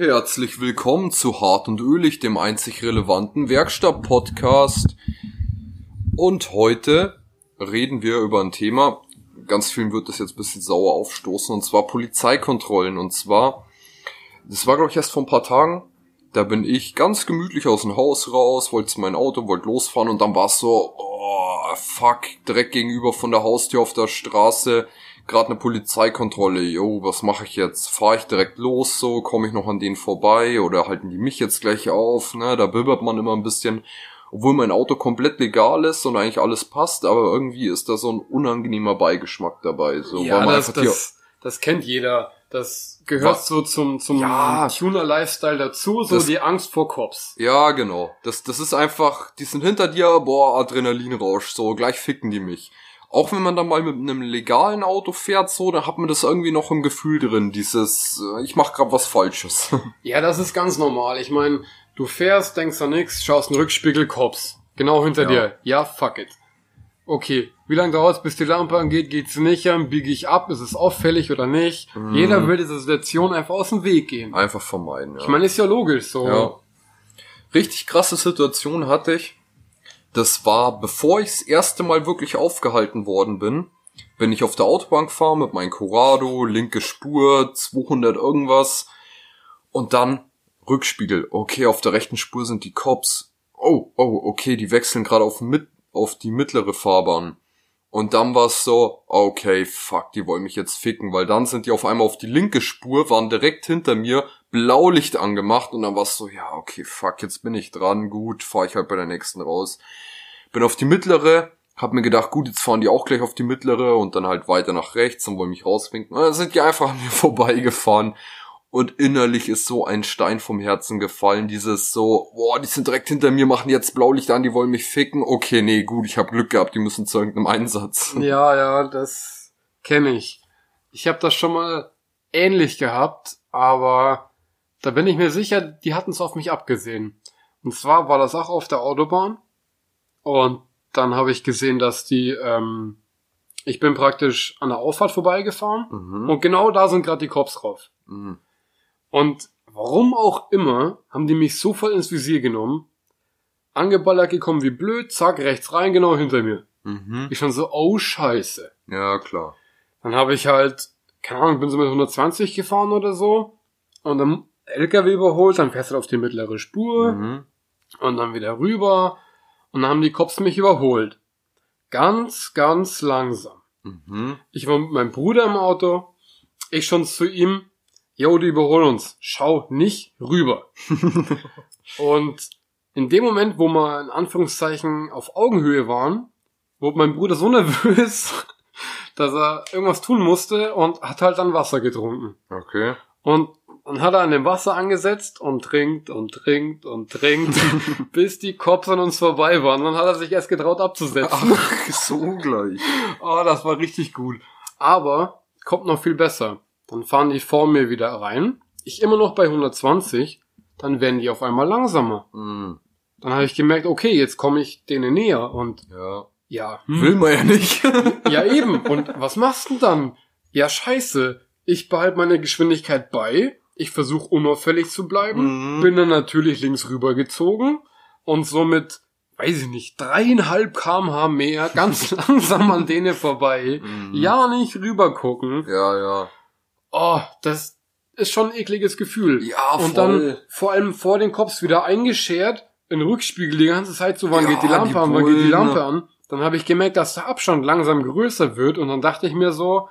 Herzlich willkommen zu Hart und Ölig, dem einzig relevanten Werkstatt-Podcast. Und heute reden wir über ein Thema, ganz vielen wird das jetzt ein bisschen sauer aufstoßen, und zwar Polizeikontrollen. Und zwar, das war glaube ich erst vor ein paar Tagen, da bin ich ganz gemütlich aus dem Haus raus, wollte zu meinem Auto, wollte losfahren und dann war es so, oh, fuck, direkt gegenüber von der Haustür auf der Straße, gerade eine Polizeikontrolle, yo, was mache ich jetzt? Fahre ich direkt los, so, komme ich noch an denen vorbei? Oder halten die mich jetzt gleich auf, ne? Da bibbert man immer ein bisschen, obwohl mein Auto komplett legal ist und eigentlich alles passt, aber irgendwie ist da so ein unangenehmer Beigeschmack dabei, so, Ja, weil man das, einfach hier das, das kennt jeder. Das gehört Was? so zum, zum Ja. Tuner-Lifestyle dazu, so Das- die Angst vor Cops. Ja, genau. Das, das ist einfach, die sind hinter dir, boah, Adrenalinrausch, so, gleich ficken die mich. Auch wenn man dann mal mit einem legalen Auto fährt, so, dann hat man das irgendwie noch im Gefühl drin, dieses, äh, ich mach grad was Falsches. Ja, das ist ganz normal. Ich meine, du fährst, denkst an nix, schaust in den Rückspiegel, Cops. Genau hinter Ja. dir. Ja, fuck it. Okay, wie lange dauert's, bis die Lampe angeht? Geht's nicht an? Biege ich ab? Ist es auffällig oder nicht? Mhm. Jeder will diese Situation einfach aus dem Weg gehen. Einfach vermeiden, ja. Ich meine, ist ja logisch so. Ja. Richtig krasse Situation hatte ich. Das war, bevor ich das erste Mal wirklich aufgehalten worden bin, bin ich auf der Autobahn gefahren mit meinem Corrado, linke Spur, 200 irgendwas. Und dann Rückspiegel. Okay, auf der rechten Spur sind die Cops. Oh, oh, okay, die wechseln gerade auf, mit, auf die mittlere Fahrbahn. Und dann war es so, okay, fuck, die wollen mich jetzt ficken, weil dann sind die auf einmal auf die linke Spur, waren direkt hinter mir, Blaulicht angemacht und dann war es so, ja, okay, fuck, jetzt bin ich dran, gut, fahr ich halt bei der nächsten raus. Bin auf die mittlere, hab mir gedacht, gut, jetzt fahren die auch gleich auf die mittlere und dann halt weiter nach rechts und wollen mich rauswinken. Und dann sind die einfach an mir vorbeigefahren und innerlich ist so ein Stein vom Herzen gefallen. Dieses so, boah, die sind direkt hinter mir, machen jetzt Blaulicht an, die wollen mich ficken. Okay, nee, gut, ich habe Glück gehabt, die müssen zu irgendeinem Einsatz. Ja, ja, das kenne ich. Ich habe das schon mal ähnlich gehabt, aber da bin ich mir sicher, die hatten es auf mich abgesehen. Und zwar war das auch auf der Autobahn und dann habe ich gesehen, dass die, ähm, ich bin praktisch an der Auffahrt vorbeigefahren Mhm. und genau da sind gerade die Cops drauf. Mhm. Und warum auch immer, haben die mich so voll ins Visier genommen, angeballert gekommen wie blöd, zack, rechts rein, genau hinter mir. Mhm. Ich schon so, oh scheiße. Ja, klar. Dann habe ich halt, keine Ahnung, bin so mit 120 gefahren oder so. Und dann LKW überholt, dann fährst du auf die mittlere Spur Mhm. und dann wieder rüber. Und dann haben die Cops mich überholt. Ganz, ganz langsam. Mhm. Ich war mit meinem Bruder im Auto. Ich schon zu ihm, yo, die überholen uns. Schau nicht rüber. und in dem Moment, wo wir in Anführungszeichen auf Augenhöhe waren, wurde mein Bruder so nervös, dass er irgendwas tun musste und hat halt dann Wasser getrunken. Okay. Und dann hat er an dem Wasser angesetzt und trinkt und trinkt und trinkt, bis die Cops an uns vorbei waren. Dann hat er sich erst getraut abzusetzen. Ach, so gleich. Oh, das war richtig gut. Aber kommt noch viel besser. Dann fahren die vor mir wieder rein. Ich immer noch bei 120. Dann werden die auf einmal langsamer. Mhm. Dann habe ich gemerkt, okay, jetzt komme ich denen näher. Und Ja. ja, Will man ja nicht. ja eben. Und was machst du denn dann? Ja, scheiße. Ich behalte meine Geschwindigkeit bei. Ich versuche unauffällig zu bleiben. Mhm. Bin dann natürlich links rüber gezogen. Und somit, weiß ich nicht, dreieinhalb kmh mehr, ganz langsam an denen vorbei. Mhm. Ja, nicht rüber gucken. Ja, ja. Oh, das ist schon ein ekliges Gefühl. Ja, Und voll. dann vor allem vor den Cops wieder eingeschert, in Rückspiegel die ganze Zeit so, wann Ja, geht die Lampe die an, wann geht die Bullen. Lampe an. Dann habe ich gemerkt, dass der Abstand langsam größer wird und dann dachte ich mir so,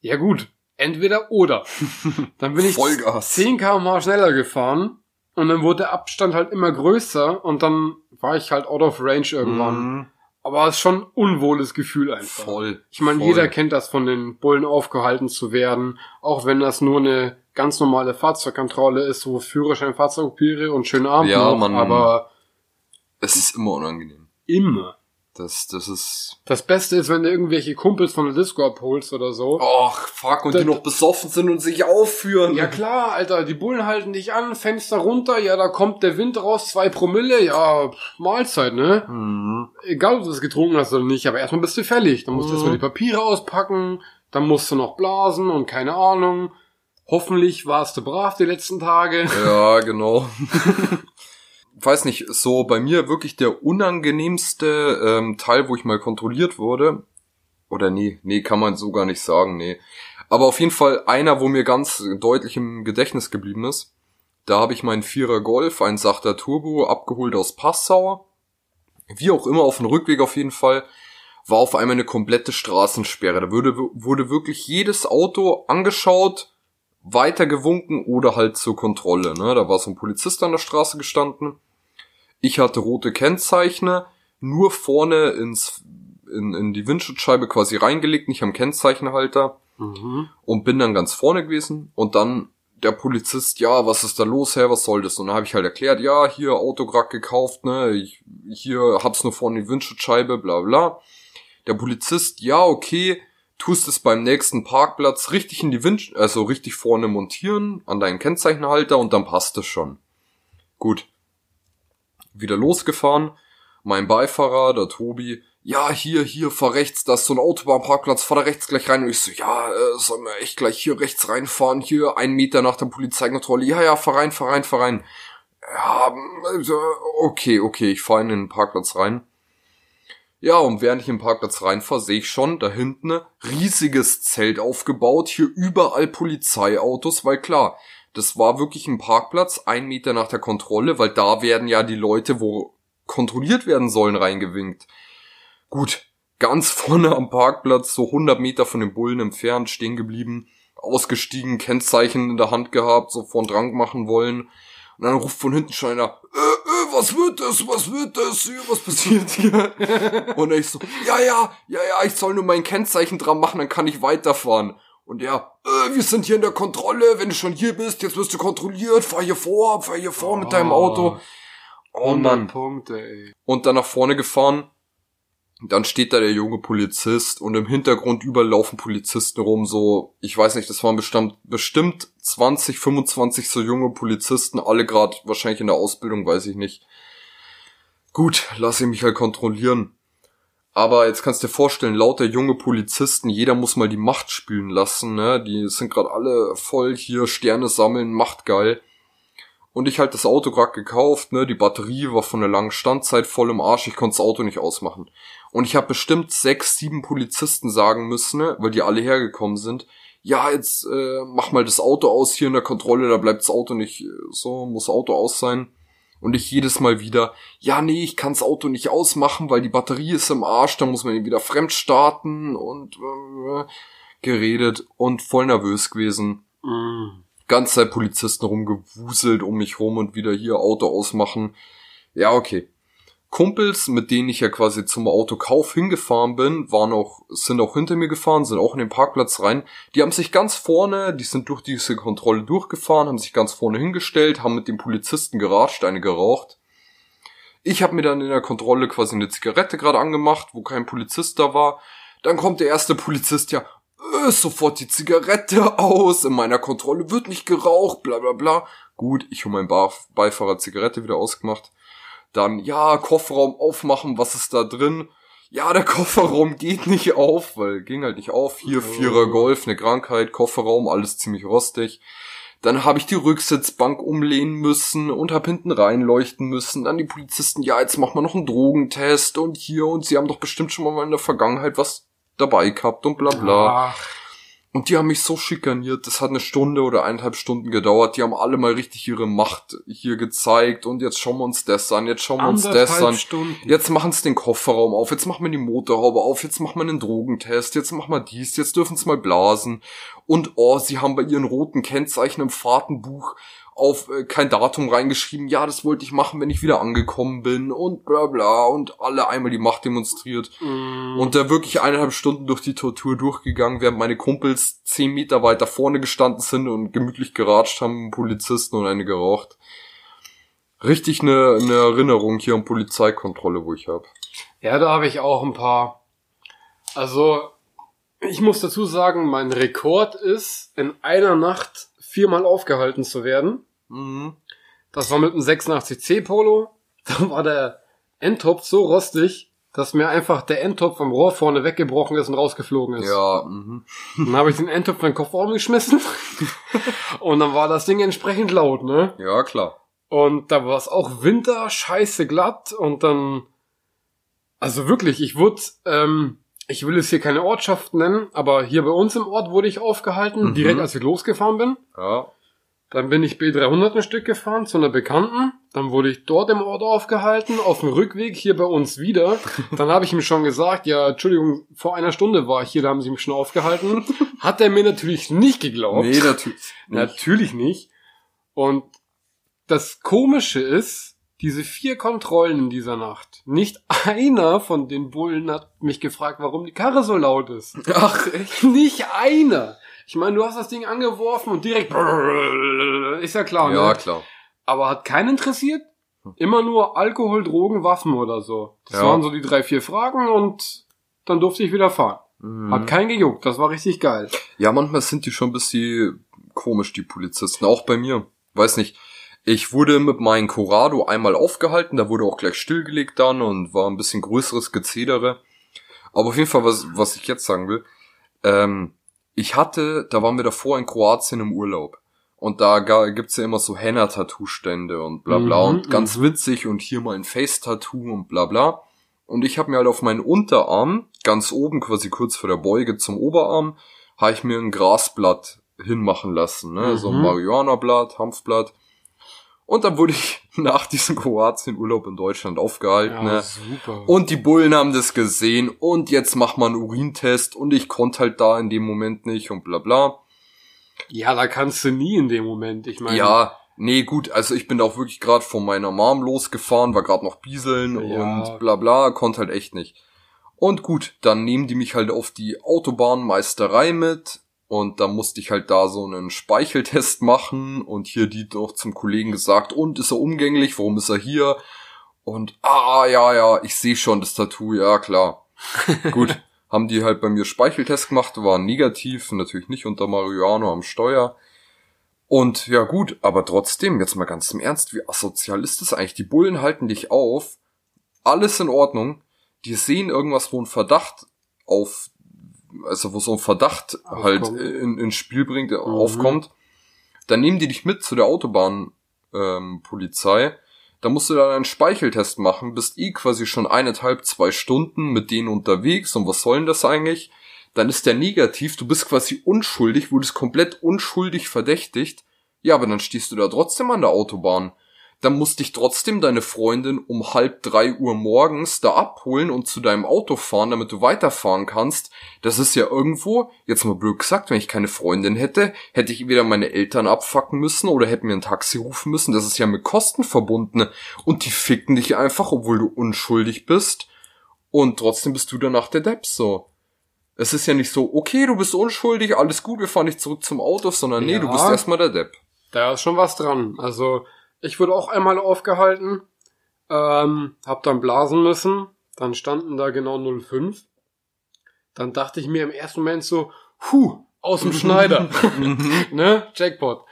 ja gut, entweder oder. Dann bin ich Vollgas. 10 km schneller gefahren und dann wurde der Abstand halt immer größer und dann war ich halt out of range irgendwann. Mhm. Aber es ist schon ein unwohles Gefühl einfach. Voll. Ich meine, Voll. jeder kennt das von den Bullen aufgehalten zu werden, auch wenn das nur eine ganz normale Fahrzeugkontrolle ist, wo Führerschein, Fahrzeugpapiere und schönen Abend Ja, noch, man- aber Es ist immer unangenehm. immer. Das, das ist. Das Beste ist, wenn du irgendwelche Kumpels von der Disco abholst oder so. Och, fuck, und Da- die noch besoffen sind und sich aufführen. Ja klar, Alter, die Bullen halten dich an, Fenster runter, ja, da kommt der Wind raus, zwei Promille, ja, Mahlzeit, ne? Mhm. Egal, ob du das getrunken hast oder nicht, aber erstmal bist du fällig. Dann musst du Mhm. erstmal die Papiere auspacken, dann musst du noch blasen und keine Ahnung. Hoffentlich warst du brav die letzten Tage. Ja, genau. Weiß nicht, so bei mir wirklich der unangenehmste ähm, Teil, wo ich mal kontrolliert wurde. Oder nee, nee, kann man so gar nicht sagen, nee. Aber auf jeden Fall einer, wo mir ganz deutlich im Gedächtnis geblieben ist. Da habe ich meinen Vierer Golf, ein sachter Turbo, abgeholt aus Passau. Wie auch immer, auf dem Rückweg auf jeden Fall, war auf einmal eine komplette Straßensperre. Da wurde, wurde wirklich jedes Auto angeschaut, weitergewunken oder halt zur Kontrolle. Ne? Da war so ein Polizist an der Straße gestanden. Ich hatte rote Kennzeichner, nur vorne ins, in, in die Windschutzscheibe quasi reingelegt, nicht am Kennzeichenhalter. Mhm. Und bin dann ganz vorne gewesen. Und dann der Polizist, ja, was ist da los, Herr, was soll das? Und dann habe ich halt erklärt, ja, hier Auto grad gekauft, ne, ich hier hab's nur vorne die Windschutzscheibe, bla bla. Der Polizist, ja, okay, tust es beim nächsten Parkplatz richtig in die Wind, also richtig vorne montieren, an deinen Kennzeichenhalter und dann passt es schon. Gut. Wieder losgefahren. Mein Beifahrer, der Tobi, ja, hier, hier, fahr rechts, da ist so ein Autobahnparkplatz, fahr da rechts gleich rein. Und ich so, ja, äh, wir echt gleich hier rechts reinfahren, hier, einen Meter nach der Polizeikontrolle. Ja, ja, fahr rein, fahr rein, fahr rein. Ja, also, okay, okay, ich fahr in den Parkplatz rein. Ja, und während ich im Parkplatz reinfahre, sehe ich schon da hinten ein riesiges Zelt aufgebaut, hier überall Polizeiautos, weil klar, das war wirklich ein Parkplatz, ein Meter nach der Kontrolle, weil da werden ja die Leute, wo kontrolliert werden sollen, reingewinkt. Gut, ganz vorne am Parkplatz, so 100 Meter von den Bullen entfernt, stehen geblieben, ausgestiegen, Kennzeichen in der Hand gehabt, so von Drang machen wollen. Und dann ruft von hinten schon einer, äh, äh, was wird das, was wird das, was passiert hier? Und ich so, ja, ja, ja, ja, ich soll nur mein Kennzeichen dran machen, dann kann ich weiterfahren. Und ja, äh, wir sind hier in der Kontrolle, wenn du schon hier bist, jetzt wirst du kontrolliert, fahr hier vor, fahr hier vor mit deinem Auto. Oh 100 Mann. Punkte, ey. Und dann nach vorne gefahren. Dann steht da der junge Polizist und im Hintergrund überall laufen Polizisten rum, so, ich weiß nicht, das waren bestimmt, bestimmt 20, 25 so junge Polizisten, alle gerade wahrscheinlich in der Ausbildung, weiß ich nicht. Gut, lass ich mich halt kontrollieren. Aber jetzt kannst du dir vorstellen, lauter junge Polizisten, jeder muss mal die Macht spielen lassen, ne? Die sind gerade alle voll hier Sterne sammeln, Macht geil. Und ich halt das Auto gerade gekauft, ne? Die Batterie war von der langen Standzeit voll im Arsch, ich konnte das Auto nicht ausmachen. Und ich habe bestimmt sechs, sieben Polizisten sagen müssen, ne? weil die alle hergekommen sind. Ja, jetzt äh, mach mal das Auto aus hier in der Kontrolle, da bleibt das Auto nicht äh, so, muss Auto aus sein. Und ich jedes Mal wieder, ja, nee, ich kann das Auto nicht ausmachen, weil die Batterie ist im Arsch, da muss man ihn wieder fremd starten und äh, geredet und voll nervös gewesen. Mm. Ganz Zeit Polizisten rumgewuselt um mich rum und wieder hier Auto ausmachen. Ja, okay. Kumpels, mit denen ich ja quasi zum Autokauf hingefahren bin, waren auch, sind auch hinter mir gefahren, sind auch in den Parkplatz rein. Die haben sich ganz vorne, die sind durch diese Kontrolle durchgefahren, haben sich ganz vorne hingestellt, haben mit dem Polizisten geratscht, eine geraucht. Ich habe mir dann in der Kontrolle quasi eine Zigarette gerade angemacht, wo kein Polizist da war. Dann kommt der erste Polizist ja, äh, sofort die Zigarette aus, in meiner Kontrolle wird nicht geraucht, bla bla bla. Gut, ich meinen Bar Beifahrer Zigarette wieder ausgemacht. Dann, ja, Kofferraum aufmachen, was ist da drin? Ja, der Kofferraum geht nicht auf, weil ging halt nicht auf. Hier, Vierer Golf, eine Krankheit, Kofferraum, alles ziemlich rostig. Dann habe ich die Rücksitzbank umlehnen müssen und hab hinten reinleuchten müssen. Dann die Polizisten, ja, jetzt machen wir noch einen Drogentest und hier und sie haben doch bestimmt schon mal in der Vergangenheit was dabei gehabt und bla bla. Ach, Und die haben mich so schikaniert, das hat eine Stunde oder eineinhalb Stunden gedauert. Die haben alle mal richtig ihre Macht hier gezeigt und jetzt schauen wir uns das an, jetzt schauen wir uns das an. Stunden. Jetzt machen sie den Kofferraum auf, jetzt machen wir die Motorhaube auf, jetzt machen wir einen Drogentest, jetzt machen wir dies, jetzt dürfen sie mal blasen. Und oh, sie haben bei ihren roten Kennzeichen im Fahrtenbuch auf äh, kein Datum reingeschrieben, ja, das wollte ich machen, wenn ich wieder angekommen bin und bla bla und alle einmal die Macht demonstriert. Mm. Und da wirklich eineinhalb Stunden durch die Tortur durchgegangen, während meine Kumpels zehn Meter weiter vorne gestanden sind und gemütlich geratscht haben, Polizisten und eine geraucht. Richtig eine, eine Erinnerung hier an Polizeikontrolle, wo ich habe. Ja, da habe ich auch ein paar. Also, ich muss dazu sagen, mein Rekord ist, in einer Nacht viermal aufgehalten zu werden. Mhm. Das war mit einem 86C Polo. Da war der Endtopf so rostig, dass mir einfach der Endtopf vom Rohr vorne weggebrochen ist und rausgeflogen ist. Ja, mhm. Dann habe ich den Endtopf in den Kofferraum geschmissen und dann war das Ding entsprechend laut, ne? ja, klar. Und da war es auch Winter, scheiße glatt und dann, also wirklich, ich wurde, ähm, ich will es hier keine Ortschaft nennen, aber hier bei uns im Ort wurde ich aufgehalten, Mhm. direkt als ich losgefahren bin. Ja. Dann bin ich B300 ein Stück gefahren zu einer Bekannten. Dann wurde ich dort im Ort aufgehalten, auf dem Rückweg hier bei uns wieder. Dann habe ich ihm schon gesagt, ja, Entschuldigung, vor einer Stunde war ich hier, da haben sie mich schon aufgehalten. Hat er mir natürlich nicht geglaubt. Nee, natürlich. nicht. Natürlich nicht. Und das Komische ist, diese vier Kontrollen in dieser Nacht. Nicht einer von den Bullen hat mich gefragt, warum die Karre so laut ist. Ach, echt? Nicht einer. Ich meine, du hast das Ding angeworfen und direkt ist ja klar, Ja, ne? klar. Aber hat keinen interessiert. Immer nur Alkohol, Drogen, Waffen oder so. Das Ja. waren so die drei, vier Fragen und dann durfte ich wieder fahren. Mhm. Hat keinen gejuckt. Das war richtig geil. Ja, manchmal sind die schon ein bisschen komisch, die Polizisten. Auch bei mir. Weiß nicht. Ich wurde mit meinem Corrado einmal aufgehalten, da wurde auch gleich stillgelegt dann und war ein bisschen größeres Gezedere. Aber auf jeden Fall, was, was ich jetzt sagen will, ähm, ich hatte, da waren wir davor in Kroatien im Urlaub. Und da gibt's ja immer so Henna-Tattoo-Stände und bla bla Mhm, und ganz witzig und hier mal ein Face-Tattoo und bla bla. Und ich habe mir halt auf meinen Unterarm, ganz oben, quasi kurz vor der Beuge zum Oberarm, habe ich mir ein Grasblatt hinmachen lassen, ne? So ein Mhm. Marihuana-Blatt, Hanfblatt. Und dann wurde ich nach diesem Kroatien-Urlaub in Deutschland aufgehalten, ne? super. Und die Bullen haben das gesehen und jetzt mach mal einen Urintest und ich konnte halt da in dem Moment nicht und bla bla. ja, da kannst du nie in dem Moment. Ich meine, Ja, nee, gut, also ich bin da auch wirklich gerade von meiner Mom losgefahren, war gerade noch Bieseln Ja. und bla bla, konnte halt echt nicht. Und gut, dann nehmen die mich halt auf die Autobahnmeisterei mit und da musste ich halt da so einen Speicheltest machen und hier die noch zum Kollegen gesagt, und ist er umgänglich, warum ist er hier? Und ah, ja, ja, ich sehe schon das Tattoo, ja klar. gut, haben die halt bei mir Speicheltest gemacht, war negativ, natürlich nicht unter Marihuana am Steuer. Und ja gut, aber trotzdem, jetzt mal ganz im Ernst, wie asozial ist das eigentlich? Die Bullen halten dich auf, alles in Ordnung, die sehen irgendwas, wo ein Verdacht auf, also wo so ein Verdacht halt Aufkommt. in, ins Spiel bringt, äh, aufkommt, dann nehmen die dich mit zu der Autobahnpolizei, ähm, Polizei. da musst du dann einen Speicheltest machen, bist eh quasi schon eineinhalb, zwei Stunden mit denen unterwegs und was soll denn das eigentlich? Dann ist der negativ, du bist quasi unschuldig, wurdest komplett unschuldig verdächtigt. Ja, aber dann stehst du da trotzdem an der Autobahn. Dann muss dich trotzdem deine Freundin um halb drei Uhr morgens da abholen und zu deinem Auto fahren, damit du weiterfahren kannst. Das ist ja irgendwo, jetzt mal blöd gesagt, wenn ich keine Freundin hätte, hätte ich entweder meine Eltern abfacken müssen oder hätte mir ein Taxi rufen müssen. Das ist ja mit Kosten verbunden. Und die ficken dich einfach, obwohl du unschuldig bist. Und trotzdem bist du danach der Depp so. Es ist ja nicht so, okay, du bist unschuldig, alles gut, wir fahren nicht zurück zum Auto, sondern nee, du Ja. bist erstmal der Depp. Da ist schon was dran. Also, ich wurde auch einmal aufgehalten, ähm, hab dann blasen müssen, dann standen da genau 05. Dann dachte ich mir im ersten Moment so, huh, aus dem Schneider. ne? Jackpot.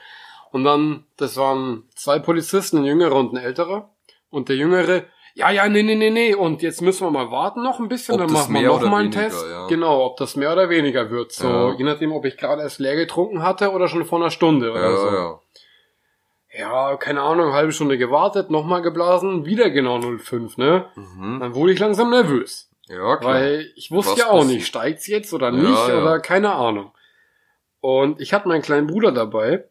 Und dann, das waren zwei Polizisten, ein jüngerer und ein älterer. Und der jüngere, ja, ja, nee, nee, nee, nee. Und jetzt müssen wir mal warten noch ein bisschen, Ob dann machen wir noch mal einen weniger, Test. ja. Genau, ob das mehr oder weniger wird. So, Ja. je nachdem, ob ich gerade erst leer getrunken hatte oder schon vor einer Stunde oder Ja, so. Ja. Keine Ahnung, halbe Stunde gewartet, nochmal geblasen, wieder genau 05, ne? Mhm. Dann wurde ich langsam nervös. Ja, klar. Weil ich wusste Was ja auch nicht, steigt's jetzt oder nicht ja. oder keine Ahnung. Und ich hatte meinen kleinen Bruder dabei.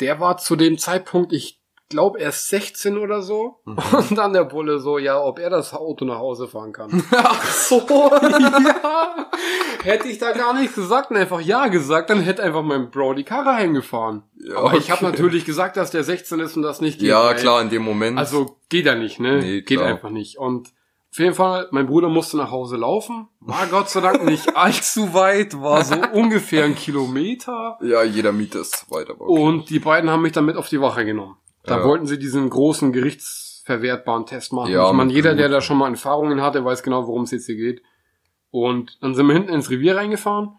Der war zu dem Zeitpunkt, ich glaube, erst 16 oder so. Mhm. Und dann der Bulle so, ja, ob er das Auto nach Hause fahren kann. Ach so. ja, hätte ich da gar nichts gesagt und einfach ja gesagt, dann hätte einfach mein Bro die Karre heimgefahren. Ja, Aber ich habe okay. natürlich gesagt, dass der 16 ist und das nicht geht. Ja, klar, in dem Moment. Also geht ja nicht, ne? Nee, geht einfach nicht. Und auf jeden Fall, mein Bruder musste nach Hause laufen. War Gott sei Dank nicht allzu weit, war so ungefähr ein Kilometer. ja, jeder Mieter ist weiter. Okay. Und die beiden haben mich dann mit auf die Wache genommen. Da Ja. wollten sie diesen großen gerichtsverwertbaren Test machen. Ja, ich meine, jeder, der da schon mal Erfahrungen hatte, weiß genau, worum es jetzt hier geht. Und dann sind wir hinten ins Revier reingefahren.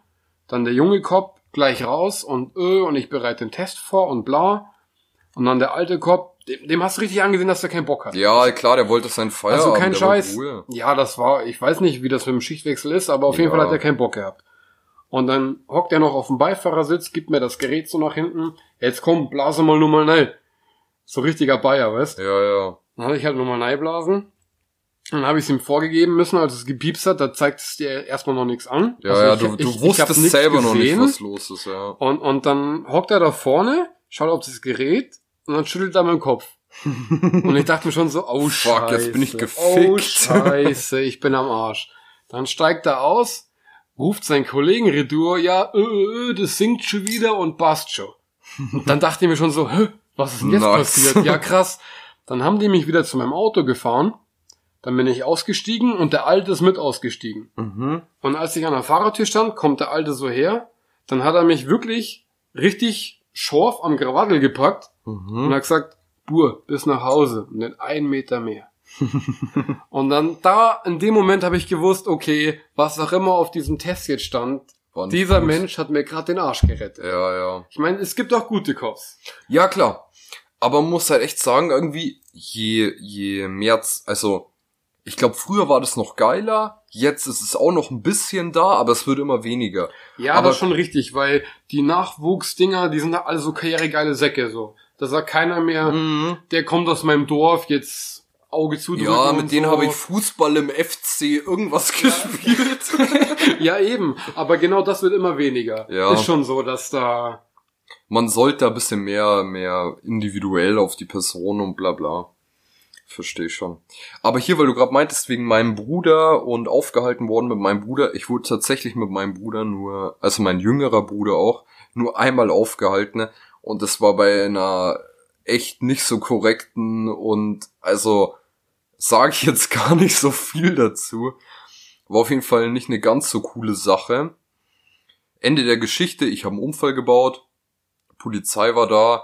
Dann der junge Cop gleich raus und äh, und ich bereite den Test vor und bla. Und dann der alte Cop, dem, dem hast du richtig angesehen, dass er keinen Bock hat. Ja, klar, der wollte seinen Feierabend. also kein Scheiß. Ja, das war, ich weiß nicht, wie das mit dem Schichtwechsel ist, aber auf jeden Ja. Fall hat er keinen Bock gehabt. Und dann hockt er noch auf dem Beifahrersitz, gibt mir das Gerät so nach hinten. Jetzt komm, blase mal nur mal nein. So richtiger Bayer, weißt? Ja, ja. Dann habe ich halt nur mal nein blasen. Dann habe ich es ihm vorgegeben müssen, als es gepiepst hat, da zeigt es dir erstmal noch nichts an. Ja, Also ja, ich- du, ich- du ich wusstest nichts selber noch nicht, gesehen. was los ist, ja. Und, und dann hockt er da vorne, schaut auf das Gerät und dann schüttelt er meinen Kopf. und ich dachte mir schon so, oh Fuck, Scheiße. jetzt bin ich Oh gefickt. Scheiße, ich bin am Arsch. Dann steigt er aus, ruft seinen Kollegen Redur, ja, äh, äh, das singt schon wieder und passt schon. Und dann dachte ich mir schon so, Hä, was ist denn jetzt Nice. passiert? Ja, krass. Dann haben die mich wieder zu meinem Auto gefahren. Dann bin ich ausgestiegen und der Alte ist mit ausgestiegen. Mhm. Und als ich an der Fahrertür stand, kommt der Alte so her. Dann hat er mich wirklich richtig schorf am Krawattel gepackt und Mhm. hat gesagt, Bur, bis nach Hause. Und nicht einen Meter mehr. und dann da, in dem Moment habe ich gewusst, okay, was auch immer auf diesem Test jetzt stand, dieser Fuß. Mensch hat mir gerade den Arsch gerettet. Ja, ja. Ich meine, es gibt auch gute Cops. Ja, klar. Aber man muss halt echt sagen, irgendwie, je, je mehr, also, ich glaube, früher war das noch geiler, jetzt ist es auch noch ein bisschen da, aber es wird immer weniger. Ja, Aber- das schon richtig, weil die Nachwuchsdinger, die sind alle so karrieregeile Säcke, so. Da sagt keiner mehr, Mhm. der kommt aus meinem Dorf, jetzt Auge zu Ja, mit denen so. habe ich Fußball im FC irgendwas gespielt. Ja, eben. Aber genau das wird immer weniger. Ja. Ist schon so, dass da. Man sollte da ein bisschen mehr, mehr individuell auf die Person und bla bla. Verstehe schon. Aber hier, weil du gerade meintest, wegen meinem Bruder und aufgehalten worden mit meinem Bruder, ich wurde tatsächlich mit meinem Bruder nur, also mein jüngerer Bruder auch, nur einmal aufgehalten. Und das war bei einer echt nicht so korrekten und also sage ich jetzt gar nicht so viel dazu. War auf jeden Fall nicht eine ganz so coole Sache. Ende der Geschichte, ich habe einen Unfall gebaut, Polizei war da,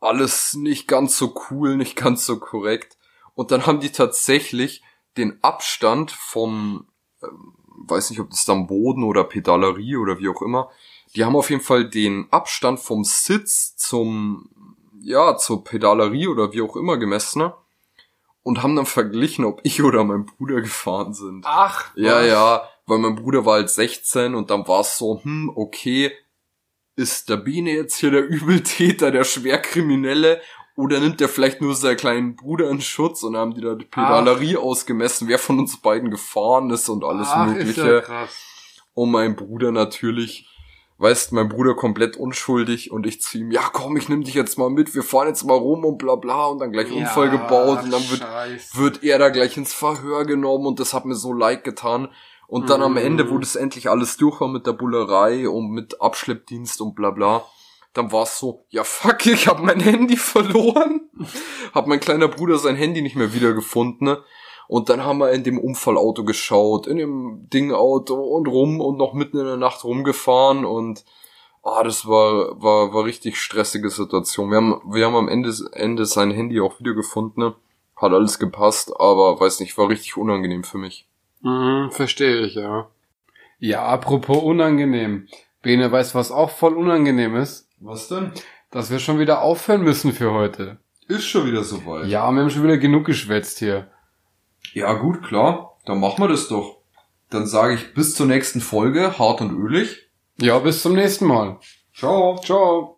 alles nicht ganz so cool, nicht ganz so korrekt. Und dann haben die tatsächlich den Abstand vom, ähm, weiß nicht, ob das dann Boden oder Pedalerie oder wie auch immer, die haben auf jeden Fall den Abstand vom Sitz zum, ja, zur Pedalerie oder wie auch immer gemessen und haben dann verglichen, ob ich oder mein Bruder gefahren sind. Ach, Ja, was? ja, weil mein Bruder war halt 16 und dann war es so, hm, okay, ist der Biene jetzt hier der Übeltäter, der Schwerkriminelle oder nimmt der vielleicht nur seinen kleinen Bruder in Schutz und haben die da die Pedalerie ausgemessen, wer von uns beiden gefahren ist und alles Ach, ist mögliche. ja krass. Und mein Bruder natürlich, weißt, mein Bruder komplett unschuldig und ich zu ihm, ja komm, ich nehm dich jetzt mal mit, wir fahren jetzt mal rum und bla bla und dann gleich Unfall Ja, gebaut und dann wird Scheiße. wird er da gleich ins Verhör genommen und das hat mir so leid getan. Und dann am Mhm. Ende, wo das endlich alles durch war mit der Bullerei und mit Abschleppdienst und bla bla, dann war es so, ja fuck, ich hab mein Handy verloren. hab mein kleiner Bruder sein Handy nicht mehr wiedergefunden. Ne? Und dann haben wir in dem Unfallauto geschaut, in dem Dingauto und rum und noch mitten in der Nacht rumgefahren und ah, das war, war, war richtig stressige Situation. Wir haben, wir haben am Ende, Ende sein Handy auch wiedergefunden. Ne? Hat alles gepasst, aber weiß nicht, war richtig unangenehm für mich. Mhm, verstehe ich, ja. Ja, apropos unangenehm. Bene weiß, was auch voll unangenehm ist, Was denn? dass wir schon wieder aufhören müssen für heute. Ist schon wieder soweit. Ja, wir haben schon wieder genug geschwätzt hier. Ja, gut, klar. Dann machen wir das doch. Dann sage ich bis zur nächsten Folge, hart und ölig. Ja, bis zum nächsten Mal. Ciao. Ciao.